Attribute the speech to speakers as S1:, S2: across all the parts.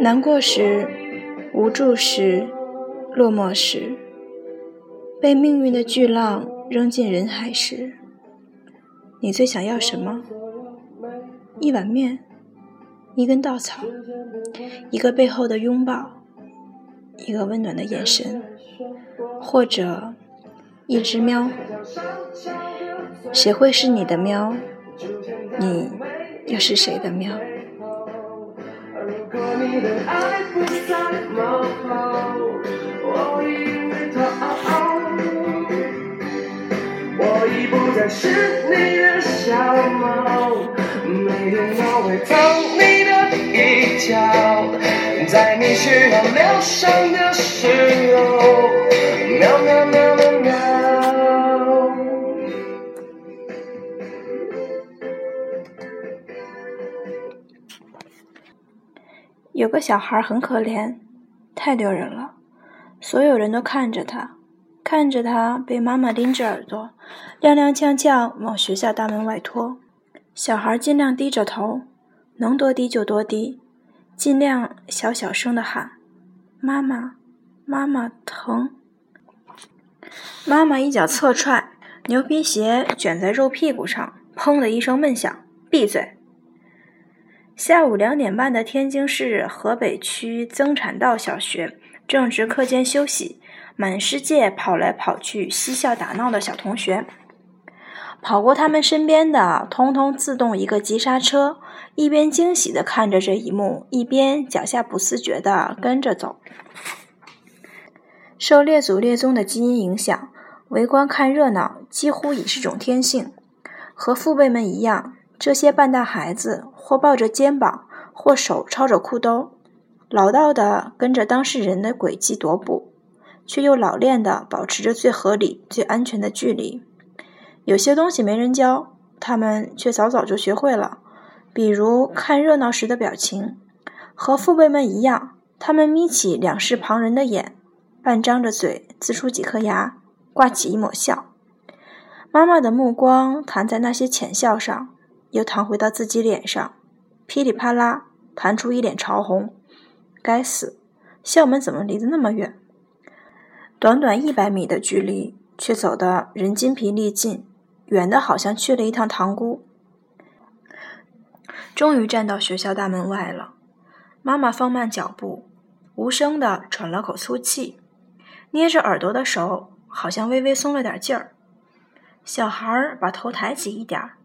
S1: 难过时，无助时，落寞时，被命运的巨浪扔进人海时，你最想要什么？一碗面，一根稻草，一个背后的拥抱，一个温暖的眼神，或者一只喵。谁会是你的喵？你又是谁的喵？
S2: 如果你的爱不再冒泡，我已会逃。我已不再是你的小猫，每天都会疼你的一角，在你需要疗伤的时候，
S1: 有个小孩很可怜，太丢人了，所有人都看着他，看着他被妈妈拎着耳朵，踉踉跄跄往学校大门外拖。小孩尽量低着头，能多低就多低，尽量小小声的喊：“妈妈，妈妈疼。”妈妈一脚侧踹，牛皮鞋卷在肉屁股上，砰的一声闷响：“闭嘴！”下午两点半的天津市河北区增产道小学正值课间休息，满世界跑来跑去嬉笑打闹的小同学，跑过他们身边的，通通自动一个急刹车，一边惊喜地看着这一幕，一边脚下不自觉地跟着走。受列祖列宗的基因影响，围观看热闹几乎已是种天性，和父辈们一样。这些半大孩子，或抱着肩膀，或手抄着裤兜，老道的跟着当事人的轨迹踱步，却又老练的保持着最合理、最安全的距离。有些东西没人教，他们却早早就学会了，比如看热闹时的表情。和父辈们一样，他们眯起两视旁人的眼，半张着嘴，呲出几颗牙，挂起一抹笑。妈妈的目光弹在那些浅笑上。又弹回到自己脸上，噼里啪啦弹出一脸潮红。该死，校门怎么离得那么远？短短一百米的距离，却走得人筋疲力尽，远的好像去了一趟塘沽。终于站到学校大门外了，妈妈放慢脚步，无声的喘了口粗气，捏着耳朵的手好像微微松了点劲儿。小孩儿把头抬起一点儿。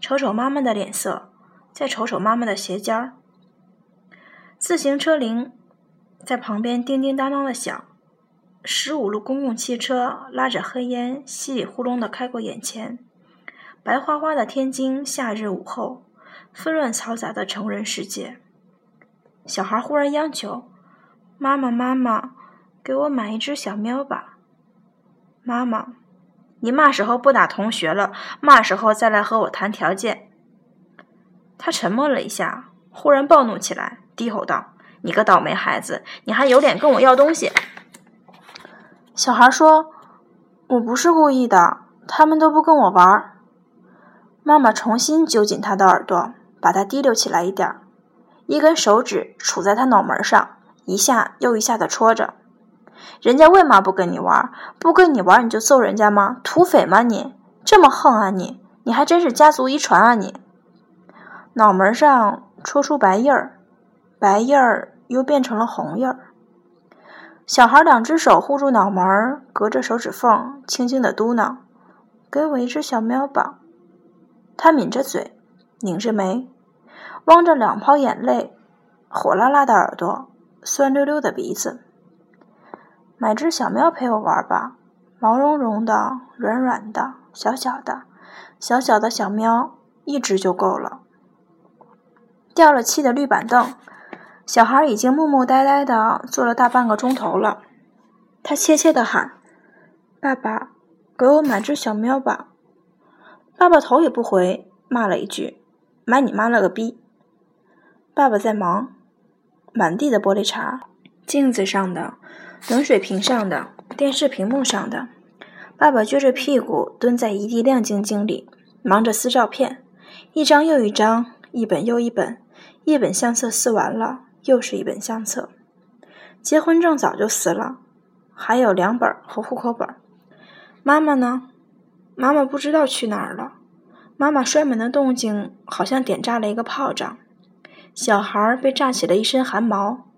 S1: 瞅瞅妈妈的脸色，再瞅瞅妈妈的鞋尖儿。自行车铃在旁边叮叮当当的响，十五路公共汽车拉着黑烟稀里呼隆的开过眼前。白花花的天津夏日午后，纷乱嘈杂的成人世界。小孩忽然央求：“妈妈，妈妈，给我买一只小喵吧。”妈妈。你嘛时候不打同学了？嘛时候再来和我谈条件？他沉默了一下，忽然暴怒起来，低吼道：“你个倒霉孩子，你还有脸跟我要东西？”小孩说：“我不是故意的，他们都不跟我玩。”妈妈重新揪紧他的耳朵，把他提溜起来一点，一根手指杵在他脑门上，一下又一下的戳着。人家为嘛不跟你玩？不跟你玩你就揍人家吗？土匪吗你？这么横啊你？你还真是家族遗传啊你！脑门上戳出白印儿，白印儿又变成了红印儿。小孩两只手护住脑门，隔着手指缝，轻轻的嘟囔：“给我一只小喵吧。”他抿着嘴，拧着眉，汪着两泡眼泪，火辣辣的耳朵，酸溜溜的鼻子。买只小喵陪我玩吧，毛茸茸的，软软的，小小的，小小的小喵，一只就够了。掉了漆的绿板凳，小孩已经木木呆呆的坐了大半个钟头了。他怯怯的喊：“爸爸，给我买只小喵吧。”爸爸头也不回，骂了一句：“买你妈了个逼！”爸爸在忙，满地的玻璃碴，镜子上的、冷水瓶上的、电视屏幕上的。爸爸撅着屁股蹲在一地亮晶晶里，忙着撕照片，一张又一张，一本又一本，一本相册撕完了，又是一本相册。结婚证早就撕了，还有两本和户口本。妈妈呢？妈妈不知道去哪儿了。妈妈摔门的动静好像点炸了一个炮仗，小孩被炸起了一身汗毛，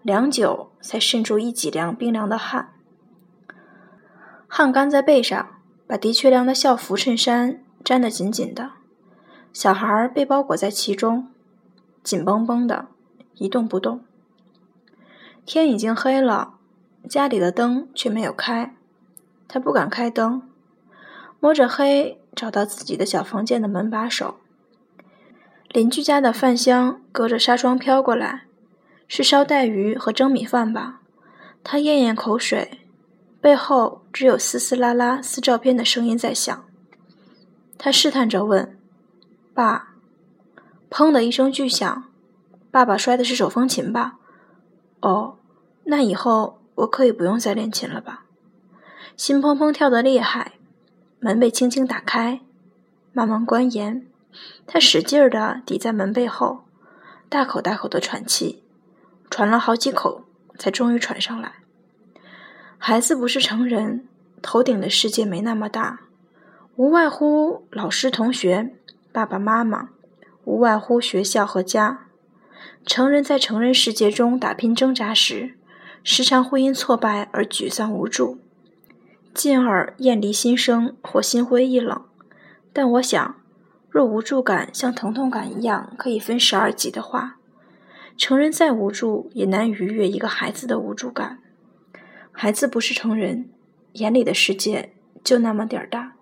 S1: 良久才渗出一脊梁冰凉的汗。汗干在背上，把的确凉的校服衬衫粘得紧紧的。小孩被包裹在其中，紧绷绷的，一动不动。天已经黑了，家里的灯却没有开。他不敢开灯，摸着黑找到自己的小房间的门把手。邻居家的饭香隔着纱窗飘过来，是烧带鱼和蒸米饭吧？他咽咽口水。背后只有嘶嘶啦啦撕照片的声音在响。他试探着问：“爸。”砰的一声巨响，爸爸摔的是手风琴吧？哦，那以后我可以不用再练琴了吧？心砰砰跳得厉害。门被轻轻打开，慢慢关严。他使劲儿地抵在门背后，大口大口的喘气，喘了好几口，才终于喘上来。孩子不是成人，头顶的世界没那么大，无外乎老师、同学、爸爸妈妈，无外乎学校和家。成人在成人世界中打拼挣扎时，时常会因挫败而沮丧无助，进而厌离心生或心灰意冷。但我想，若无助感像疼痛感一样可以分十二级的话，成人再无助也难逾越一个孩子的无助感。孩子不是成人，眼里的世界就那么点儿大，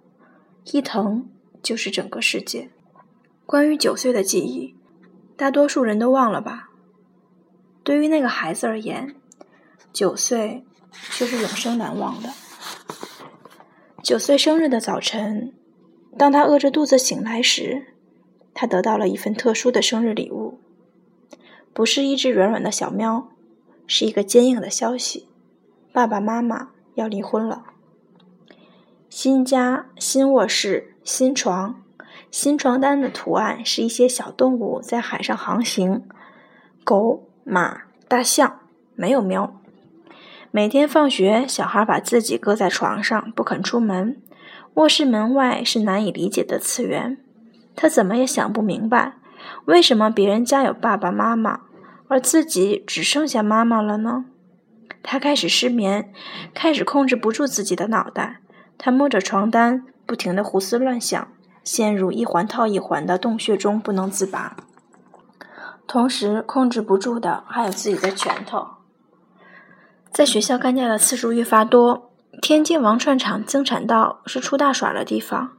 S1: 一疼就是整个世界。关于九岁的记忆，大多数人都忘了吧？对于那个孩子而言，九岁却是永生难忘的。九岁生日的早晨，当他饿着肚子醒来时，他得到了一份特殊的生日礼物，不是一只软软的小喵，是一个坚硬的消息。爸爸妈妈要离婚了。新家、新卧室、新床、新床单的图案是一些小动物在海上航行，狗、马、大象，没有喵。每天放学，小孩把自己搁在床上，不肯出门。卧室门外是难以理解的次元，他怎么也想不明白，为什么别人家有爸爸妈妈，而自己只剩下妈妈了呢？他开始失眠，开始控制不住自己的脑袋。他摸着床单，不停地胡思乱想，陷入一环套一环的洞穴中不能自拔。同时，控制不住的还有自己的拳头。在学校干架的次数愈发多，天津王串场增产道是出大耍的地方。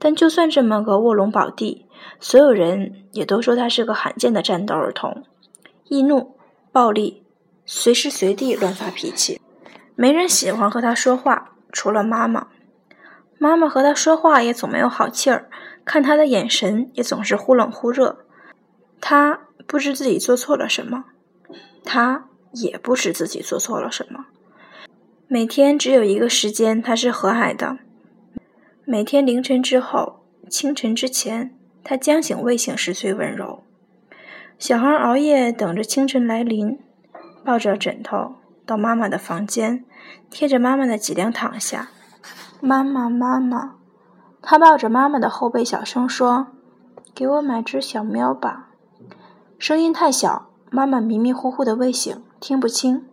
S1: 但就算这么个卧龙宝地，所有人也都说他是个罕见的战斗儿童，易怒、暴力。随时随地乱发脾气，没人喜欢和他说话，除了妈妈。妈妈和他说话也总没有好气儿，看他的眼神也总是忽冷忽热。他不知自己做错了什么，他也不知自己做错了什么。每天只有一个时间他是和蔼的，每天凌晨之后、清晨之前，他将醒未醒时最温柔。小孩熬夜等着清晨来临。抱着枕头到妈妈的房间，贴着妈妈的脊梁躺下。妈妈，妈妈，他抱着妈妈的后背，小声说：“给我买只小喵吧。”声音太小，妈妈迷迷糊糊的未醒，听不清。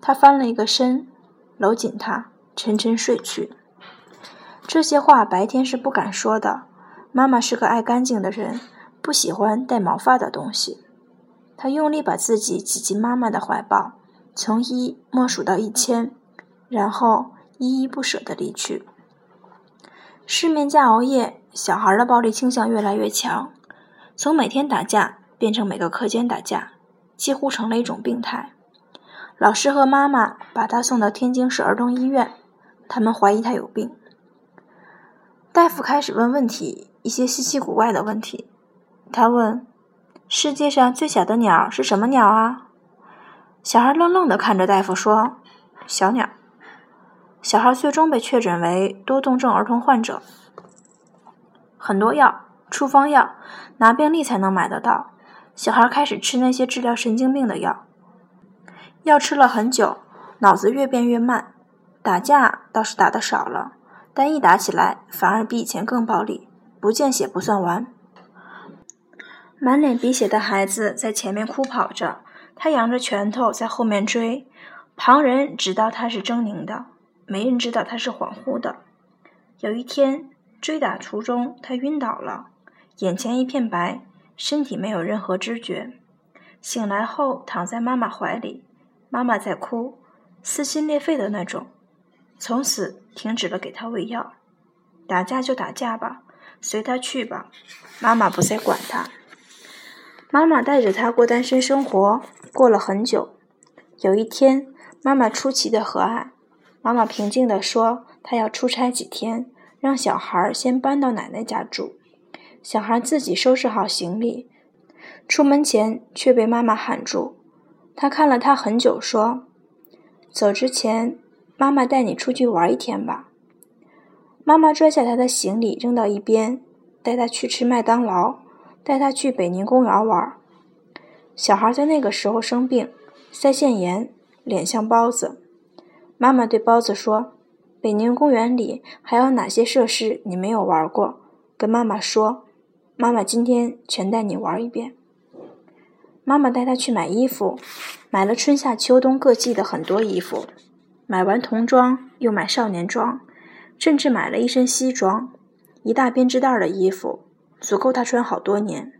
S1: 他翻了一个身，搂紧她，沉沉睡去。这些话白天是不敢说的。妈妈是个爱干净的人，不喜欢带毛发的东西。他用力把自己挤进妈妈的怀抱，从一默数到一千，然后依依不舍地离去。失眠加熬夜，小孩的暴力倾向越来越强，从每天打架变成每个课间打架，几乎成了一种病态。老师和妈妈把他送到天津市儿童医院，他们怀疑他有病。大夫开始问问题，一些稀奇古怪的问题。他问：“世界上最小的鸟是什么鸟啊？”小孩愣愣地看着大夫说：“小鸟。”小孩最终被确诊为多动症儿童患者。很多药，处方药，拿病历才能买得到。小孩开始吃那些治疗神经病的药，药吃了很久，脑子越变越慢。打架倒是打得少了，但一打起来反而比以前更暴力，不见血不算完。满脸鼻血的孩子在前面哭跑着，他扬着拳头在后面追。旁人知道他是狰狞的，没人知道他是恍惚的。有一天追打途中，他晕倒了，眼前一片白，身体没有任何知觉。醒来后躺在妈妈怀里，妈妈在哭，撕心裂肺的那种。从此停止了给他喂药。打架就打架吧，随他去吧，妈妈不再管他。妈妈带着他过单身生活，过了很久。有一天，妈妈出奇的和蔼。妈妈平静地说：“她要出差几天，让小孩先搬到奶奶家住。小孩自己收拾好行李，出门前却被妈妈喊住。他看了他很久，说：‘走之前，妈妈带你出去玩一天吧。’妈妈拽下他的行李扔到一边，带他去吃麦当劳。”带他去北宁公园玩。小孩在那个时候生病，腮腺炎，脸像包子。妈妈对包子说：“北宁公园里还有哪些设施你没有玩过？跟妈妈说，妈妈今天全带你玩一遍。”妈妈带他去买衣服，买了春夏秋冬各季的很多衣服。买完童装，又买少年装，甚至买了一身西装，一大编织袋的衣服。足够他穿好多年。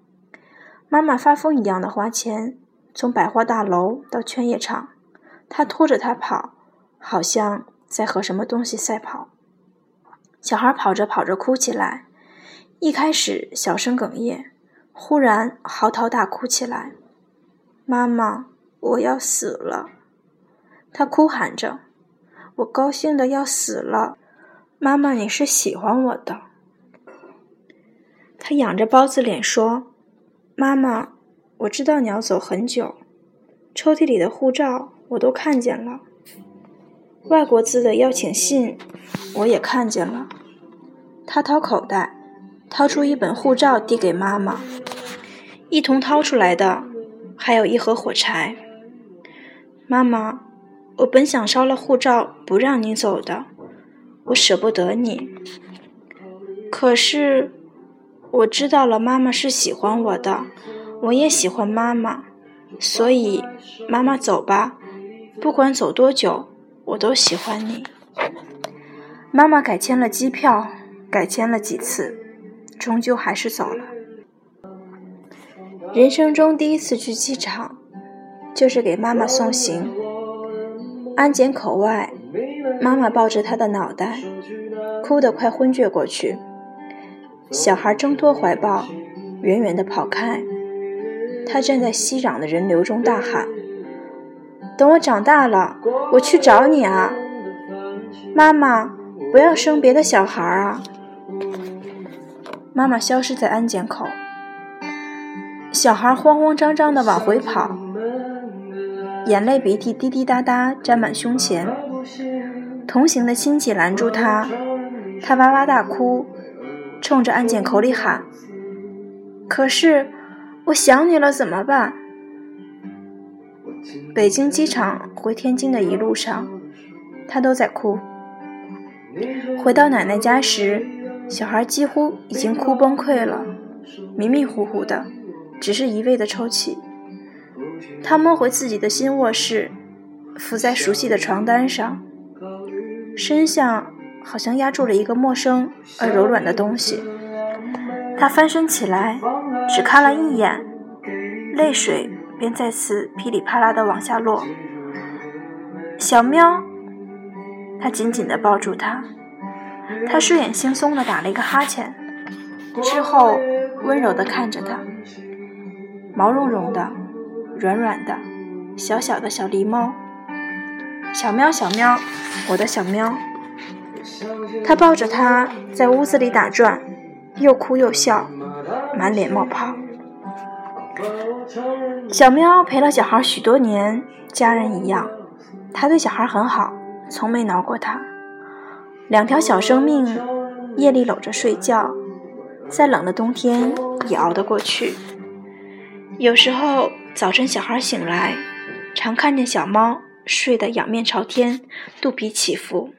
S1: 妈妈发疯一样的花钱，从百货大楼到劝业场，他拖着他跑，好像在和什么东西赛跑。小孩跑着跑着哭起来，一开始小声哽咽，忽然嚎啕大哭起来。妈妈，我要死了！他哭喊着，我高兴的要死了。妈妈，你是喜欢我的。他仰着包子脸说：“妈妈，我知道你要走很久，抽屉里的护照我都看见了，外国字的邀请信我也看见了。”他掏口袋，掏出一本护照递给妈妈，一同掏出来的还有一盒火柴。妈妈，我本想烧了护照不让你走的，我舍不得你，可是。我知道了，妈妈是喜欢我的，我也喜欢妈妈，所以妈妈走吧，不管走多久，我都喜欢你。妈妈改签了机票，改签了几次，终究还是走了。人生中第一次去机场，就是给妈妈送行。安检口外，妈妈抱着她的脑袋，哭得快昏厥过去。小孩挣脱怀抱，远远地跑开。他站在熙攘的人流中大喊：“等我长大了，我去找你啊，妈妈！不要生别的小孩啊！”妈妈消失在安检口，小孩慌慌张张地往回跑，眼泪鼻涕滴滴答答沾满胸前。同行的亲戚拦住他，他哇哇大哭。冲着安检口里喊：“可是，我想你了，怎么办？”北京机场回天津的一路上，他都在哭。回到奶奶家时，小孩几乎已经哭崩溃了，迷迷糊糊的，只是一味的抽泣。他摸回自己的新卧室，伏在熟悉的床单上，身上。好像压住了一个陌生而柔软的东西。他翻身起来，只看了一眼，泪水便再次噼里啪啦的往下落。小喵，他紧紧的抱住他。他睡眼惺忪的打了一个哈欠，之后温柔的看着他。毛茸茸的，软软的，小小的小狸猫，小喵，小喵，我的小喵。他抱着她在屋子里打转，又哭又笑，满脸冒泡。小喵陪了小孩许多年，家人一样。他对小孩很好，从没挠过他。两条小生命，夜里搂着睡觉，再冷的冬天也熬得过去。有时候早晨小孩醒来，常看见小猫睡得仰面朝天，肚皮起伏。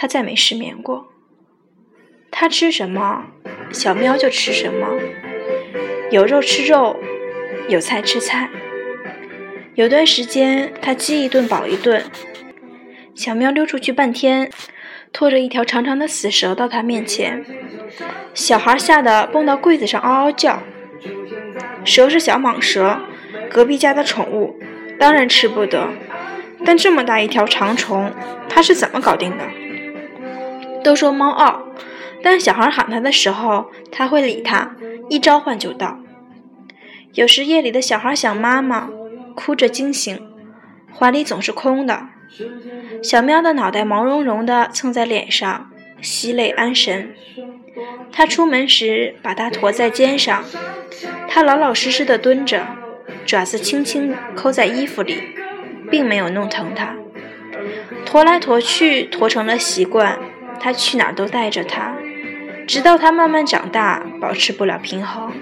S1: 他再没失眠过。他吃什么，小喵就吃什么。有肉吃肉，有菜吃菜。有段时间，他饥一顿饱一顿。小喵溜出去半天，拖着一条长长的死蛇到他面前。小孩吓得蹦到柜子上嗷嗷叫。蛇是小蟒蛇，隔壁家的宠物，当然吃不得。但这么大一条长虫，他是怎么搞定的？都说猫傲，但小孩喊它的时候，它会理他，一召唤就到。有时夜里的小孩想妈妈，哭着惊醒，怀里总是空的。小喵的脑袋毛茸茸的蹭在脸上，吸泪安神。他出门时把它驮在肩上，它老老实实的蹲着，爪子轻轻抠在衣服里，并没有弄疼它。驮来驮去，驮成了习惯。他去哪儿都带着它，直到他慢慢长大，保持不了平衡。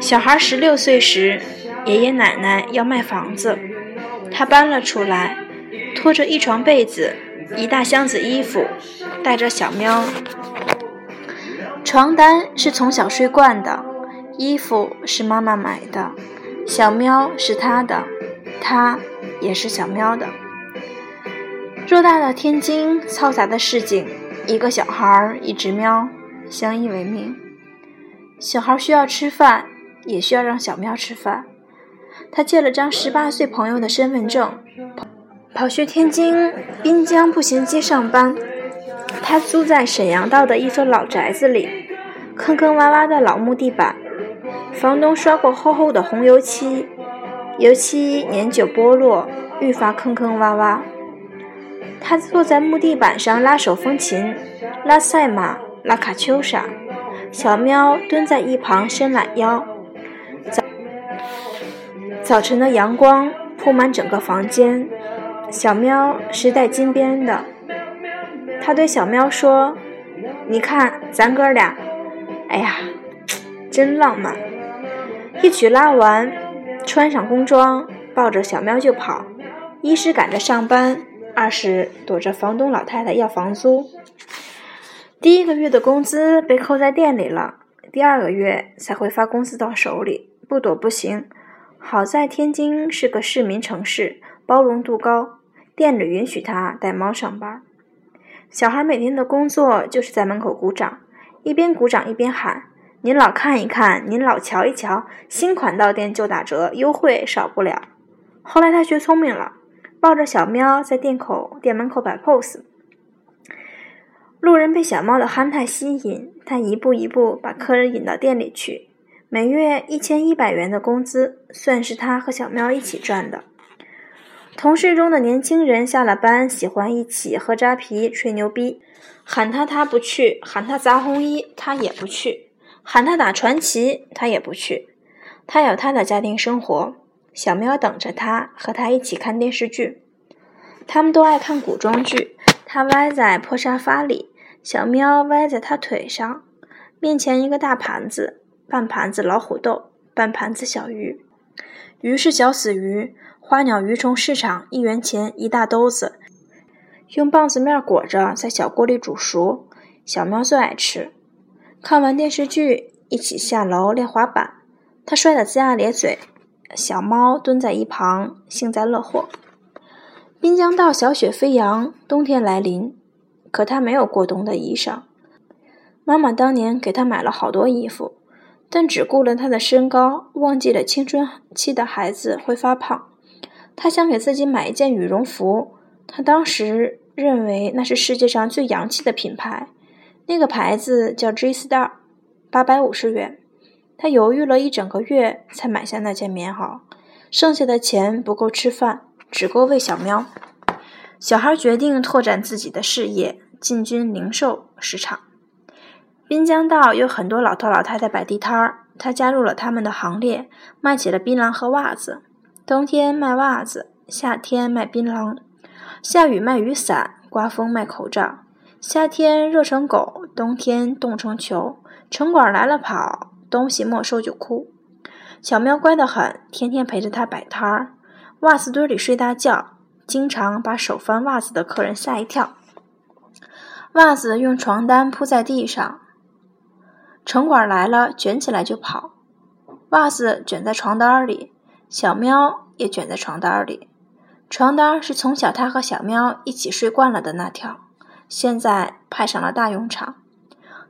S1: 小孩十六岁时，爷爷奶奶要卖房子，他搬了出来，拖着一床被子，一大箱子衣服，带着小喵。床单是从小睡惯的，衣服是妈妈买的，小喵是他的，他也是小喵的。偌大的天津，嘈杂的市井，一个小孩儿，一只喵，相依为命。小孩需要吃饭，也需要让小喵吃饭。他借了张十八岁朋友的身份证，跑去天津滨江步行街上班。他租在沈阳道的一所老宅子里，坑坑洼洼的老木地板，房东刷过厚厚的红油漆，油漆年久剥落，愈发坑坑洼洼。他坐在木地板上拉手风琴，拉赛马，拉卡秋莎。小喵蹲在一旁伸懒腰。早早晨的阳光铺满整个房间。小喵是带金边的。他对小喵说：“你看，咱哥俩，哎呀，真浪漫。”一曲拉完，穿上工装，抱着小喵就跑。一是赶着上班。二是躲着房东老太太要房租，第一个月的工资被扣在店里了，第二个月才会发工资到手里，不躲不行。好在天津是个市民城市，包容度高，店里允许他带猫上班。小孩每天的工作就是在门口鼓掌，一边鼓掌一边喊：“您老看一看，您老瞧一瞧，新款到店就打折，优惠少不了。”后来他学聪明了。抱着小喵在店口店门口摆 pose，路人被小猫的憨态吸引，他一步一步把客人引到店里去。每月一千一百元的工资，算是他和小喵一起赚的。同事中的年轻人下了班喜欢一起喝扎啤、吹牛逼，喊他他不去，喊他砸红衣他也不去，喊他打传奇他也不去，他有他的家庭生活。小喵等着他，和他一起看电视剧。他们都爱看古装剧。他歪在破沙发里，小喵歪在他腿上。面前一个大盘子，半盘子老虎豆，半盘子小鱼。鱼是小死鱼，花鸟鱼虫市场一元钱一大兜子，用棒子面裹着，在小锅里煮熟。小喵最爱吃。看完电视剧，一起下楼练滑板。他摔得龇牙咧嘴。小猫蹲在一旁，幸灾乐祸。滨江道小雪飞扬，冬天来临，可它没有过冬的衣裳。妈妈当年给它买了好多衣服，但只顾了他的身高，忘记了青春期的孩子会发胖。他想给自己买一件羽绒服，他当时认为那是世界上最洋气的品牌，那个牌子叫 G Star，八百五十元。他犹豫了一整个月，才买下那件棉袄。剩下的钱不够吃饭，只够喂小喵。小孩决定拓展自己的事业，进军零售市场。滨江道有很多老头老太太摆地摊儿，他加入了他们的行列，卖起了槟榔和袜子。冬天卖袜子，夏天卖槟榔，下雨卖雨伞，刮风卖口罩。夏天热成狗，冬天冻成球。城管来了跑，东西没收就哭。小喵乖得很，天天陪着他摆摊儿。袜子堆里睡大觉，经常把手翻袜子的客人吓一跳。袜子用床单铺在地上。城管来了，卷起来就跑。袜子卷在床单里，小喵也卷在床单里。床单是从小他和小喵一起睡惯了的那条，现在派上了大用场。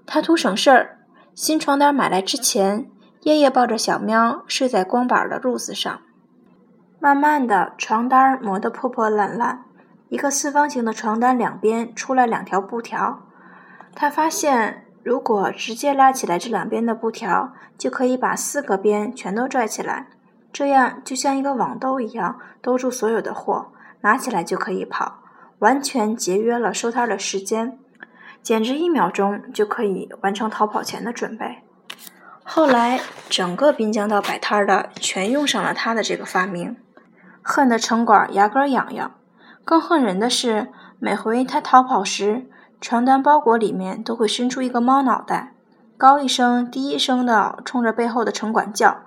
S1: 他图省事儿，新床单买来之前，夜夜抱着小喵睡在光板的褥子上。慢慢的，床单磨得破破烂烂，一个四方形的床单两边出来两条布条。他发现。如果直接拉起来这两边的布条，就可以把四个边全都拽起来，这样就像一个网兜一样兜住所有的货，拿起来就可以跑，完全节约了收摊的时间，简直一秒钟就可以完成逃跑前的准备。后来，整个滨江道摆摊的全用上了他的这个发明，恨得城管牙根痒痒。更恨人的是，每回他逃跑时。床单包裹里面都会伸出一个猫脑袋，高一声低一声的冲着背后的城管叫，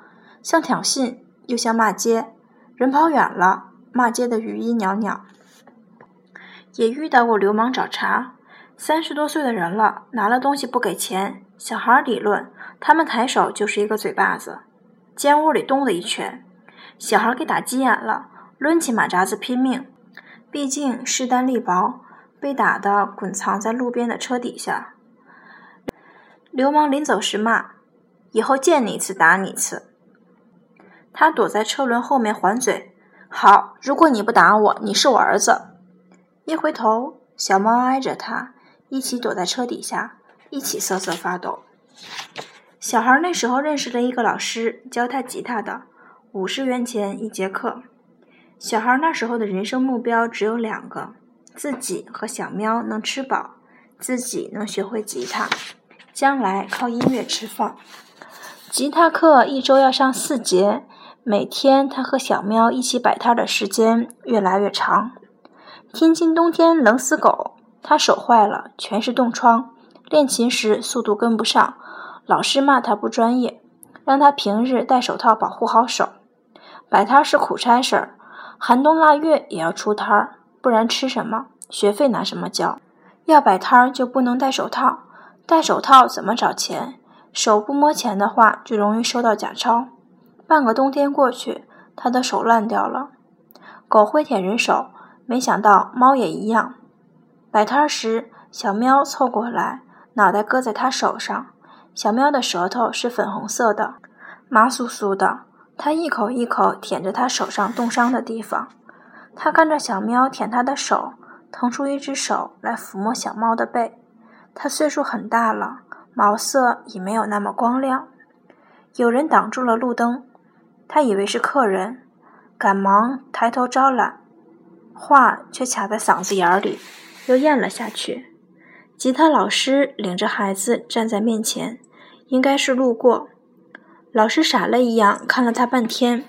S1: 像挑衅又像骂街。人跑远了，骂街的余音袅袅。也遇到过流氓找茬，三十多岁的人了，拿了东西不给钱，小孩理论，他们抬手就是一个嘴巴子。间屋里咚的一拳，小孩给打急眼了，抡起马扎子拼命，毕竟势单力薄。被打的滚藏在路边的车底下。流氓临走时骂：“以后见你一次打你一次。”他躲在车轮后面还嘴：“好，如果你不打我，你是我儿子。”一回头，小猫挨着他，一起躲在车底下，一起瑟瑟发抖。小孩那时候认识了一个老师，教他吉他的，五十元钱一节课。小孩那时候的人生目标只有两个。自己和小喵能吃饱，自己能学会吉他，将来靠音乐吃饭。吉他课一周要上四节，每天他和小喵一起摆摊的时间越来越长。天津冬天冷死狗，他手坏了，全是冻疮。练琴时速度跟不上，老师骂他不专业，让他平日戴手套保护好手。摆摊是苦差事儿，寒冬腊月也要出摊儿。不然吃什么？学费拿什么交？要摆摊儿就不能戴手套，戴手套怎么找钱？手不摸钱的话，就容易收到假钞。半个冬天过去，他的手烂掉了。狗会舔人手，没想到猫也一样。摆摊时，小喵凑过来，脑袋搁在他手上。小喵的舌头是粉红色的，麻酥酥的。它一口一口舔着他手上冻伤的地方。他看着小喵舔他的手，腾出一只手来抚摸小猫的背。它岁数很大了，毛色已没有那么光亮。有人挡住了路灯，他以为是客人，赶忙抬头招揽，话却卡在嗓子眼里，又咽了下去。吉他老师领着孩子站在面前，应该是路过。老师傻了一样看了他半天，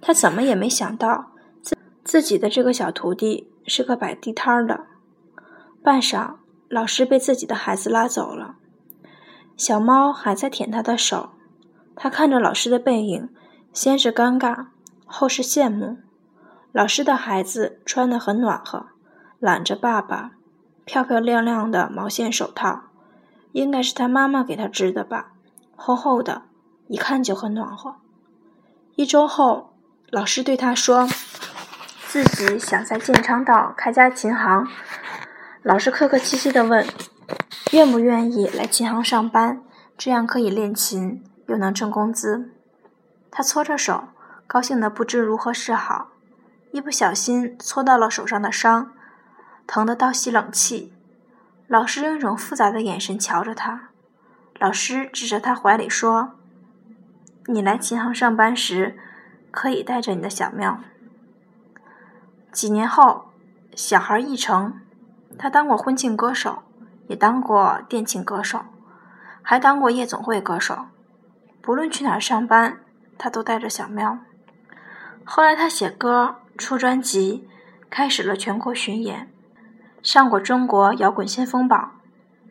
S1: 他怎么也没想到。自自己的这个小徒弟是个摆地摊的。半晌，老师被自己的孩子拉走了。小猫还在舔他的手，他看着老师的背影，先是尴尬，后是羡慕。老师的孩子穿得很暖和，揽着爸爸，漂漂亮亮的毛线手套，应该是他妈妈给他织的吧，厚厚的，一看就很暖和。一周后，老师对他说。自己想在建昌道开家琴行，老师客客气气地问：“愿不愿意来琴行上班？这样可以练琴，又能挣工资。”他搓着手，高兴得不知如何是好，一不小心搓到了手上的伤，疼得倒吸冷气。老师用一种复杂的眼神瞧着他，老师指着他怀里说：“你来琴行上班时，可以带着你的小喵。”几年后，小孩一成，他当过婚庆歌手，也当过电庆歌手，还当过夜总会歌手。不论去哪儿上班，他都带着小喵。后来他写歌、出专辑，开始了全国巡演，上过中国摇滚先锋榜，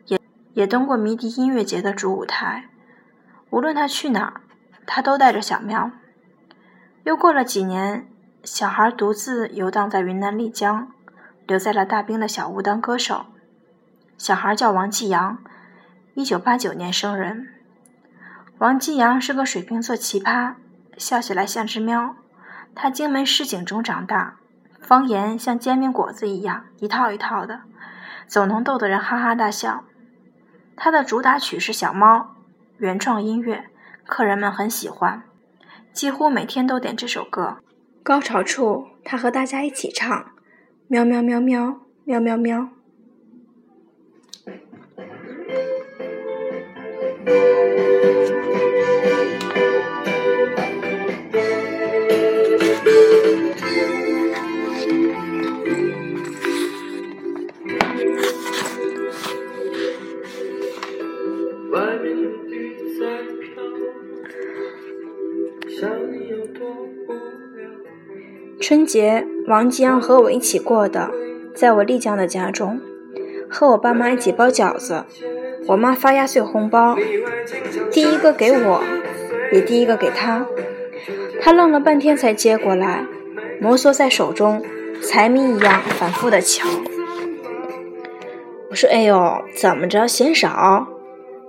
S1: 也也登过迷笛音乐节的主舞台。无论他去哪儿，他都带着小喵。又过了几年。小孩独自游荡在云南丽江，留在了大兵的小屋当歌手。小孩叫王继阳，一九八九年生人。王继阳是个水瓶座奇葩，笑起来像只喵。他荆门市井中长大，方言像煎饼果子一样一套一套的，总能逗得人哈哈大笑。他的主打曲是《小猫》，原创音乐，客人们很喜欢，几乎每天都点这首歌。高潮处，他和大家一起唱：“喵喵喵喵，喵喵喵。”春节，王江和我一起过的，在我丽江的家中，和我爸妈一起包饺子，我妈发压岁红包，第一个给我，也第一个给他，他愣了半天才接过来，摩挲在手中，财迷一样反复的瞧。我说：“哎呦，怎么着嫌少？”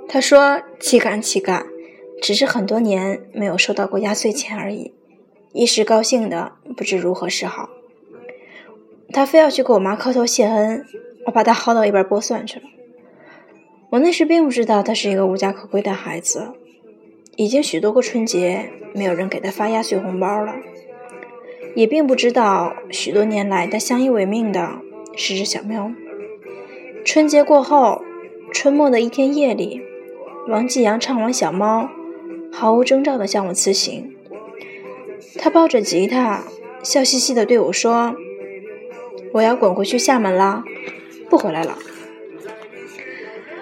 S1: 他说：“岂敢岂敢，只是很多年没有收到过压岁钱而已。”一时高兴的不知如何是好，他非要去给我妈磕头谢恩，我把他薅到一边剥蒜去了。我那时并不知道他是一个无家可归的孩子，已经许多个春节没有人给他发压岁红包了，也并不知道许多年来他相依为命的是只小喵。春节过后，春末的一天夜里，王继阳唱完《小猫》，毫无征兆地向我辞行。他抱着吉他，笑嘻嘻地对我说：“我要滚回去厦门了，不回来了。”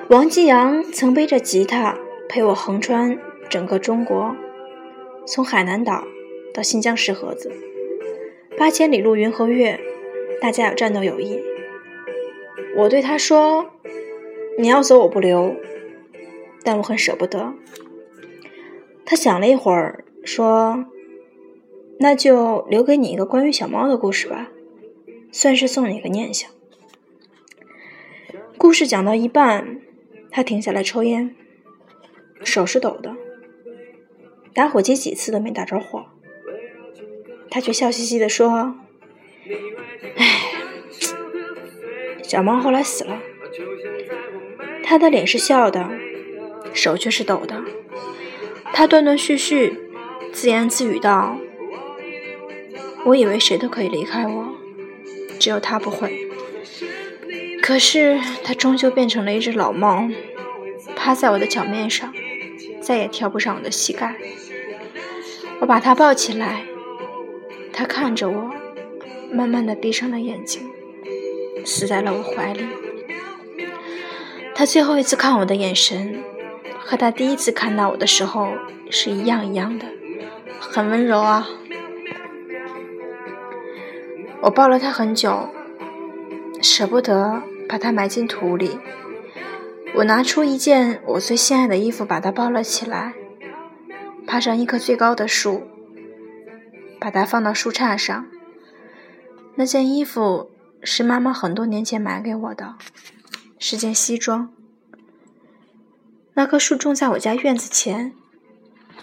S1: 王继阳曾背着吉他陪我横穿整个中国，从海南岛到新疆石河子，八千里路云和月，大家有战斗友谊。我对他说：“你要走我不留，但我很舍不得。”他想了一会儿，说。那就留给你一个关于小猫的故事吧，算是送你一个念想。故事讲到一半，他停下来抽烟，手是抖的，打火机几次都没打着火。他却笑嘻嘻地说：“哎，小猫后来死了。”他的脸是笑的，手却是抖的。他断断续续，自言自语道。我以为谁都可以离开我，只有他不会。可是他终究变成了一只老猫，趴在我的脚面上，再也跳不上我的膝盖。我把他抱起来，他看着我，慢慢的闭上了眼睛，死在了我怀里。他最后一次看我的眼神，和他第一次看到我的时候是一样一样的，很温柔啊。我抱了他很久，舍不得把他埋进土里。我拿出一件我最心爱的衣服，把它包了起来，爬上一棵最高的树，把它放到树杈上。那件衣服是妈妈很多年前买给我的，是件西装。那棵树种在我家院子前，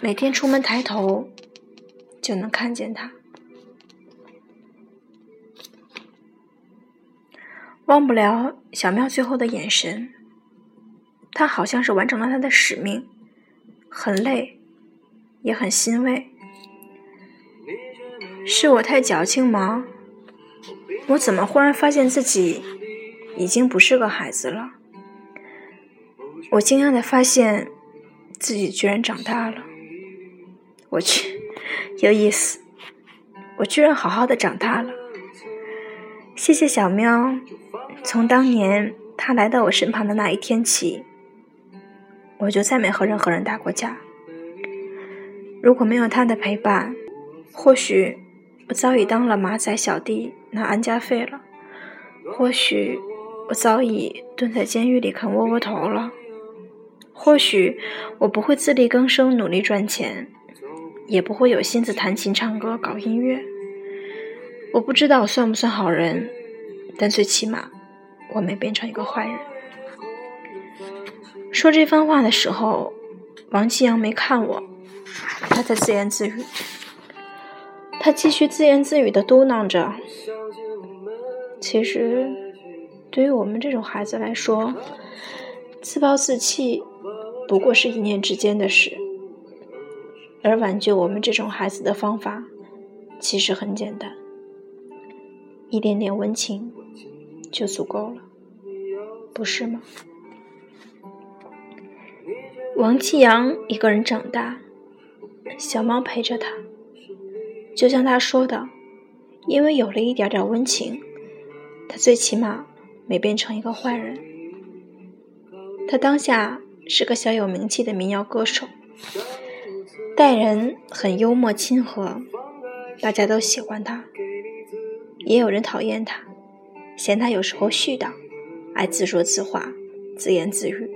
S1: 每天出门抬头就能看见它。忘不了小喵最后的眼神，他好像是完成了他的使命，很累，也很欣慰。是我太矫情吗？我怎么忽然发现自己已经不是个孩子了？我惊讶的发现自己居然长大了。我去，有意思，我居然好好的长大了。谢谢小喵。从当年他来到我身旁的那一天起，我就再没和任何人打过架。如果没有他的陪伴，或许我早已当了马仔小弟拿安家费了，或许我早已蹲在监狱里啃窝窝头了，或许我不会自力更生努力赚钱，也不会有心思弹琴唱歌搞音乐。我不知道我算不算好人，但最起码我没变成一个坏人。说这番话的时候，王继阳没看我，他在自言自语。他继续自言自语的嘟囔着：“其实，对于我们这种孩子来说，自暴自弃不过是一念之间的事，而挽救我们这种孩子的方法，其实很简单。”一点点温情就足够了，不是吗？王继阳一个人长大，小猫陪着他，就像他说的，因为有了一点点温情，他最起码没变成一个坏人。他当下是个小有名气的民谣歌手，待人很幽默亲和，大家都喜欢他。也有人讨厌他，嫌他有时候絮叨，爱自说自话、自言自语，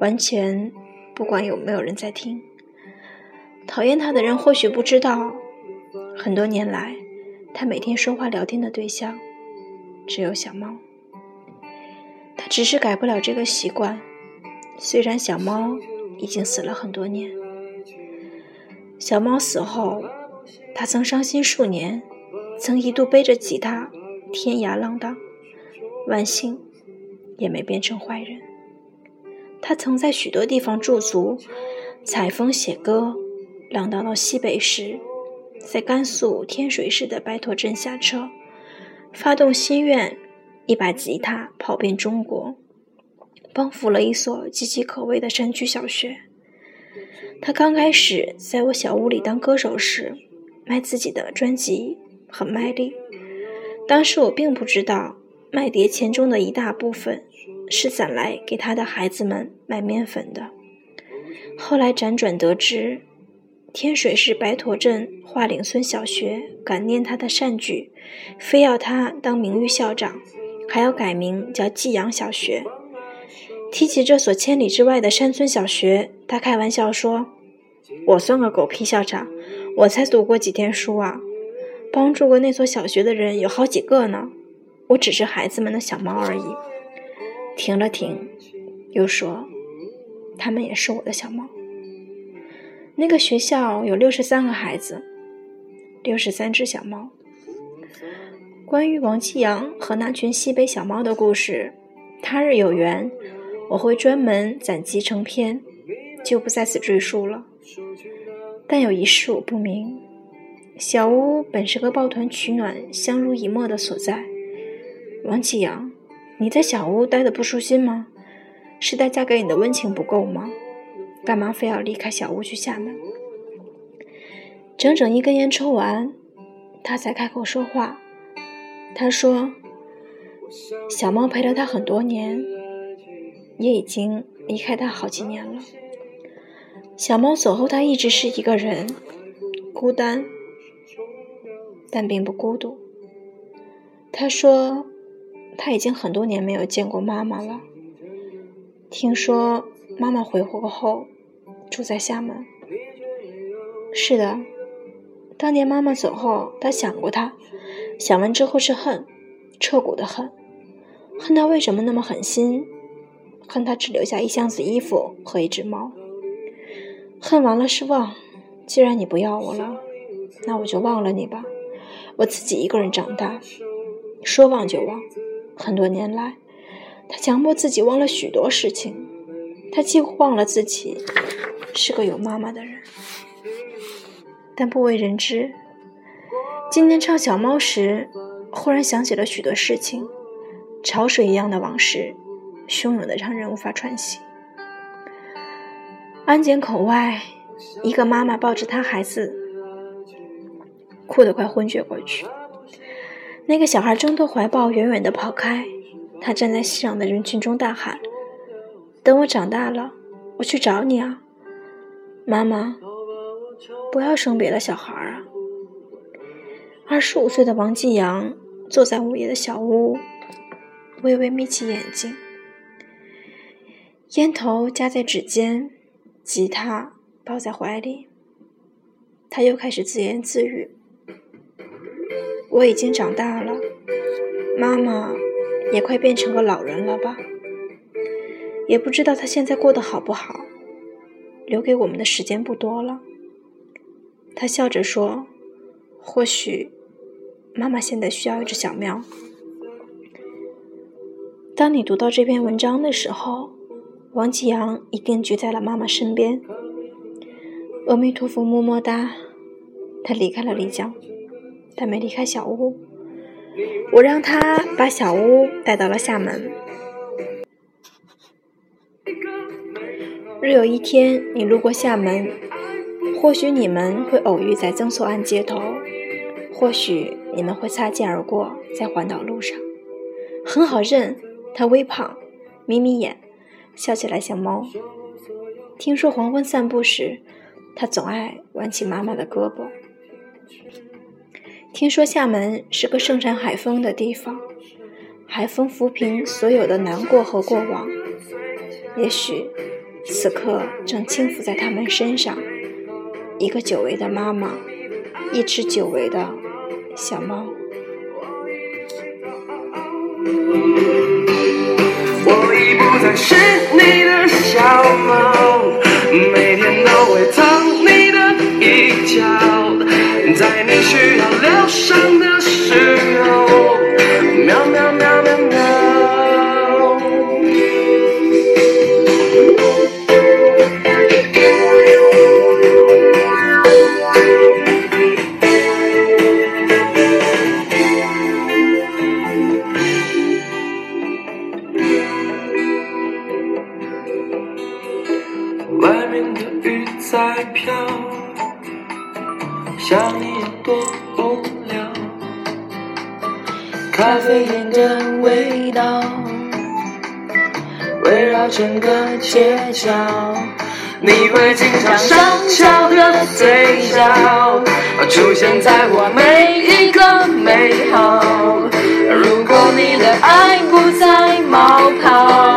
S1: 完全不管有没有人在听。讨厌他的人或许不知道，很多年来，他每天说话聊天的对象只有小猫。他只是改不了这个习惯，虽然小猫已经死了很多年。小猫死后，他曾伤心数年。曾一度背着吉他天涯浪荡，万幸也没变成坏人。他曾在许多地方驻足，采风写歌，浪荡到西北时，在甘肃天水市的白驼镇下车，发动心愿，一把吉他跑遍中国，帮扶了一所岌岌可危的山区小学。他刚开始在我小屋里当歌手时，卖自己的专辑。很卖力。当时我并不知道，卖碟钱中的一大部分是攒来给他的孩子们买面粉的。后来辗转得知，天水市白驼镇华岭村小学感念他的善举，非要他当名誉校长，还要改名叫济阳小学。提起这所千里之外的山村小学，他开玩笑说：“我算个狗屁校长，我才读过几天书啊！”帮助过那所小学的人有好几个呢，我只是孩子们的小猫而已。停了停，又说：“他们也是我的小猫。”那个学校有六十三个孩子，六十三只小猫。关于王继阳和那群西北小猫的故事，他日有缘，我会专门攒集成篇，就不在此赘述了。但有一事我不明。小屋本是个抱团取暖、相濡以沫的所在。王启阳，你在小屋待的不舒心吗？是大家给你的温情不够吗？干嘛非要离开小屋去厦门？整整一根烟抽完，他才开口说话。他说：“小猫陪了他很多年，也已经离开他好几年了。小猫走后，他一直是一个人，孤单。”但并不孤独。他说，他已经很多年没有见过妈妈了。听说妈妈回国后住在厦门。是的，当年妈妈走后，他想过她，想完之后是恨，彻骨的恨，恨她为什么那么狠心，恨她只留下一箱子衣服和一只猫。恨完了是忘，既然你不要我了，那我就忘了你吧。我自己一个人长大，说忘就忘。很多年来，他强迫自己忘了许多事情，他几乎忘了自己是个有妈妈的人。但不为人知，今天唱小猫时，忽然想起了许多事情，潮水一样的往事，汹涌的让人无法喘息。安检口外，一个妈妈抱着她孩子。哭得快昏厥过去，那个小孩挣脱怀抱，远远地跑开。他站在熙攘的人群中大喊：“等我长大了，我去找你啊，妈妈！不要生别的小孩啊！”二十五岁的王继阳坐在午夜的小屋，微微眯起眼睛，烟头夹在指尖，吉他抱在怀里。他又开始自言自语：“我已经长大了，妈妈。”也快变成个老人了吧？也不知道她现在过得好不好。留给我们的时间不多了。他笑着说：“或许，妈妈现在需要一只小喵。”当你读到这篇文章的时候，王继阳一定居在了妈妈身边。阿弥陀佛，么么哒。他离开了丽江，但没离开小屋。我让他把小屋带到了厦门。若有一天你路过厦门，或许你们会偶遇在曾厝垵街头，或许你们会擦肩而过在环岛路上。很好认，他微胖，眯眯眼，笑起来像猫。听说黄昏散步时，他总爱挽起妈妈的胳膊。听说厦门是个盛产海风的地方，海风抚平所有的难过和过往。也许此刻正轻抚在他们身上，一个久违的妈妈，一只久违的小猫。
S2: 我已不再是你的小猫，每天都会疼你的一角。在你需要疗伤的时候，喵喵飞烟的味道，围绕整个街角。你会经常上翘的嘴角，出现在我每一个美好。如果你的爱不再冒泡。